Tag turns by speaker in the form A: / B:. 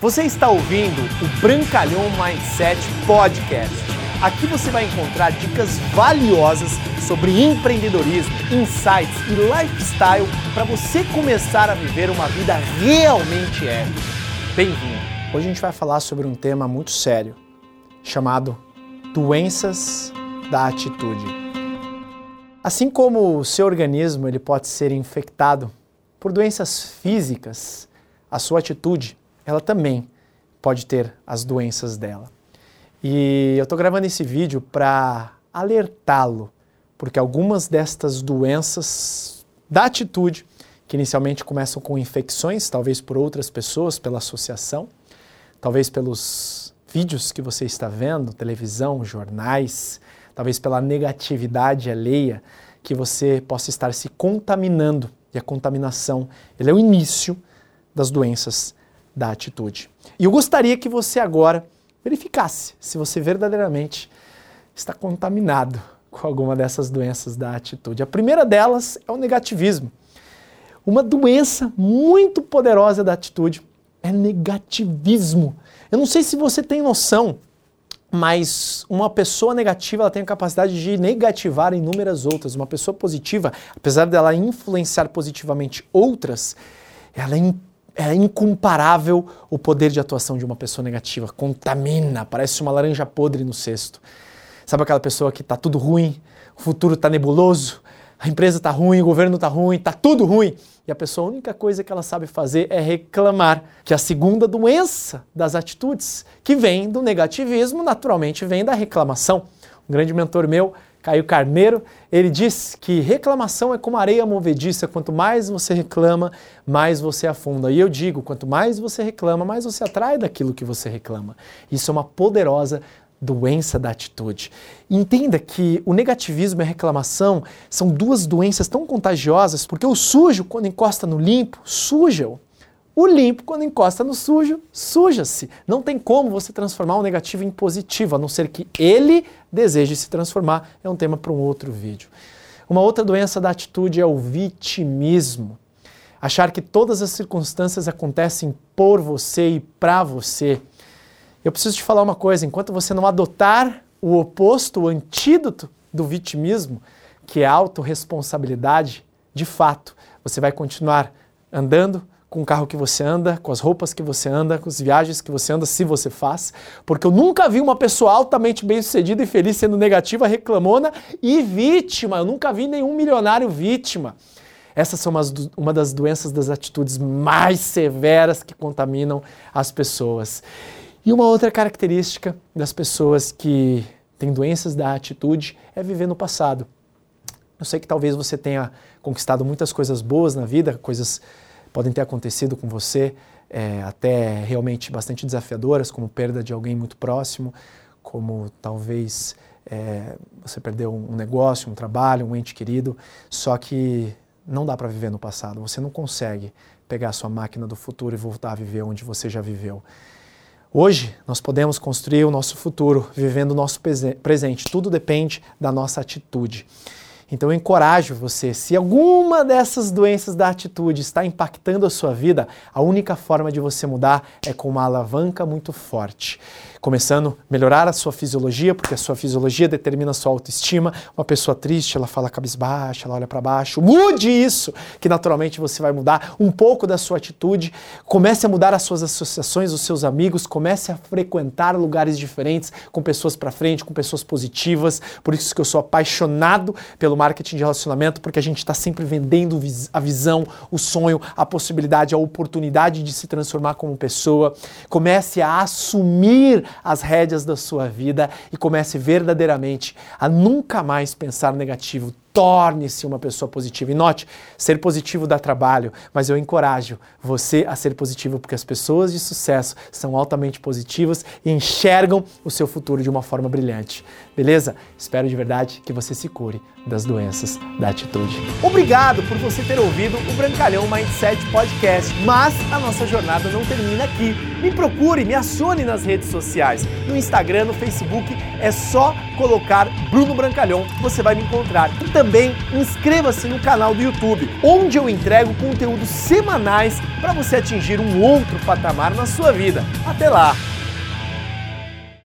A: Você está ouvindo o Brancalhão Mindset Podcast. Aqui você vai encontrar dicas valiosas sobre empreendedorismo, insights e lifestyle para você começar a viver uma vida realmente épica. Bem-vindo! Hoje a gente vai falar sobre um tema muito sério, chamado doenças da atitude. Assim como o seu organismo ele pode ser infectado por doenças físicas, a sua atitude ela também pode ter as doenças dela. E eu estou gravando esse vídeo para alertá-lo, porque algumas destas doenças da atitude, que inicialmente começam com infecções, talvez por outras pessoas, pela associação, talvez pelos vídeos que você está vendo, televisão, jornais, talvez pela negatividade alheia, que você possa estar se contaminando. E a contaminação, é o início das doenças da atitude. E eu gostaria que você agora verificasse se você verdadeiramente está contaminado com alguma dessas doenças da atitude. A primeira delas é o negativismo. Uma doença muito poderosa da atitude é negativismo. Eu não sei se você tem noção, mas uma pessoa negativa ela tem a capacidade de negativar inúmeras outras. Uma pessoa positiva, apesar dela influenciar positivamente outras, ela é é incomparável o poder de atuação de uma pessoa negativa. Contamina, parece uma laranja podre no cesto. Sabe aquela pessoa que está tudo ruim, o futuro está nebuloso, a empresa está ruim, o governo está ruim, está tudo ruim. E a pessoa, a única coisa que ela sabe fazer é reclamar. Que a segunda doença das atitudes, que vem do negativismo, naturalmente vem da reclamação. Um grande mentor meu Caio Carneiro, ele diz que reclamação é como areia movediça, quanto mais você reclama, mais você afunda. E eu digo, quanto mais você reclama, mais você atrai daquilo que você reclama. Isso é uma poderosa doença da atitude. Entenda que o negativismo e a reclamação são duas doenças tão contagiosas, porque o sujo, quando encosta no limpo, suja-o. O limpo, quando encosta no sujo, suja-se. Não tem como você transformar o negativo em positivo, a não ser que ele deseje se transformar. É um tema para um outro vídeo. Uma outra doença da atitude é o vitimismo. Achar que todas as circunstâncias acontecem por você e para você. Eu preciso te falar uma coisa: enquanto você não adotar o oposto, o antídoto do vitimismo, que é a autorresponsabilidade, de fato, você vai continuar andando com o carro que você anda, com as roupas que você anda, com as viagens que você anda, se você faz, porque eu nunca vi uma pessoa altamente bem-sucedida e feliz sendo negativa, reclamona e vítima. Eu nunca vi nenhum milionário vítima. Essas são uma das doenças das atitudes mais severas que contaminam as pessoas. E uma outra característica das pessoas que têm doenças da atitude é viver no passado. Eu sei que talvez você tenha conquistado muitas coisas boas na vida, coisas podem ter acontecido com você, é, até realmente bastante desafiadoras, como perda de alguém muito próximo, como talvez é, você perdeu um negócio, um trabalho, um ente querido, só que não dá para viver no passado, você não consegue pegar a sua máquina do futuro e voltar a viver onde você já viveu. Hoje nós podemos construir o nosso futuro vivendo o nosso presente, tudo depende da nossa atitude. Então eu encorajo você, se alguma dessas doenças da atitude está impactando a sua vida, a única forma de você mudar é com uma alavanca muito forte começando a melhorar a sua fisiologia, porque a sua fisiologia determina a sua autoestima. Uma pessoa triste, ela fala cabisbaixa, ela olha para baixo. Mude isso, que naturalmente você vai mudar um pouco da sua atitude. Comece a mudar as suas associações, os seus amigos, comece a frequentar lugares diferentes, com pessoas para frente, com pessoas positivas. Por isso que eu sou apaixonado pelo marketing de relacionamento, porque a gente está sempre vendendo a visão, o sonho, a possibilidade, a oportunidade de se transformar como pessoa. Comece a assumir as rédeas da sua vida e comece verdadeiramente a nunca mais pensar negativo torne-se uma pessoa positiva. E note, ser positivo dá trabalho, mas eu encorajo você a ser positivo porque as pessoas de sucesso são altamente positivas e enxergam o seu futuro de uma forma brilhante. Beleza? Espero de verdade que você se cure das doenças da atitude. Obrigado por você ter ouvido o Brancalhão Mindset Podcast, mas a nossa jornada não termina aqui. Me procure, me acione nas redes sociais. No Instagram, no Facebook, é só colocar Bruno Brancalhão, você vai me encontrar. Então, também inscreva-se no canal do YouTube, onde eu entrego conteúdos semanais para você atingir um outro patamar na sua vida. Até lá!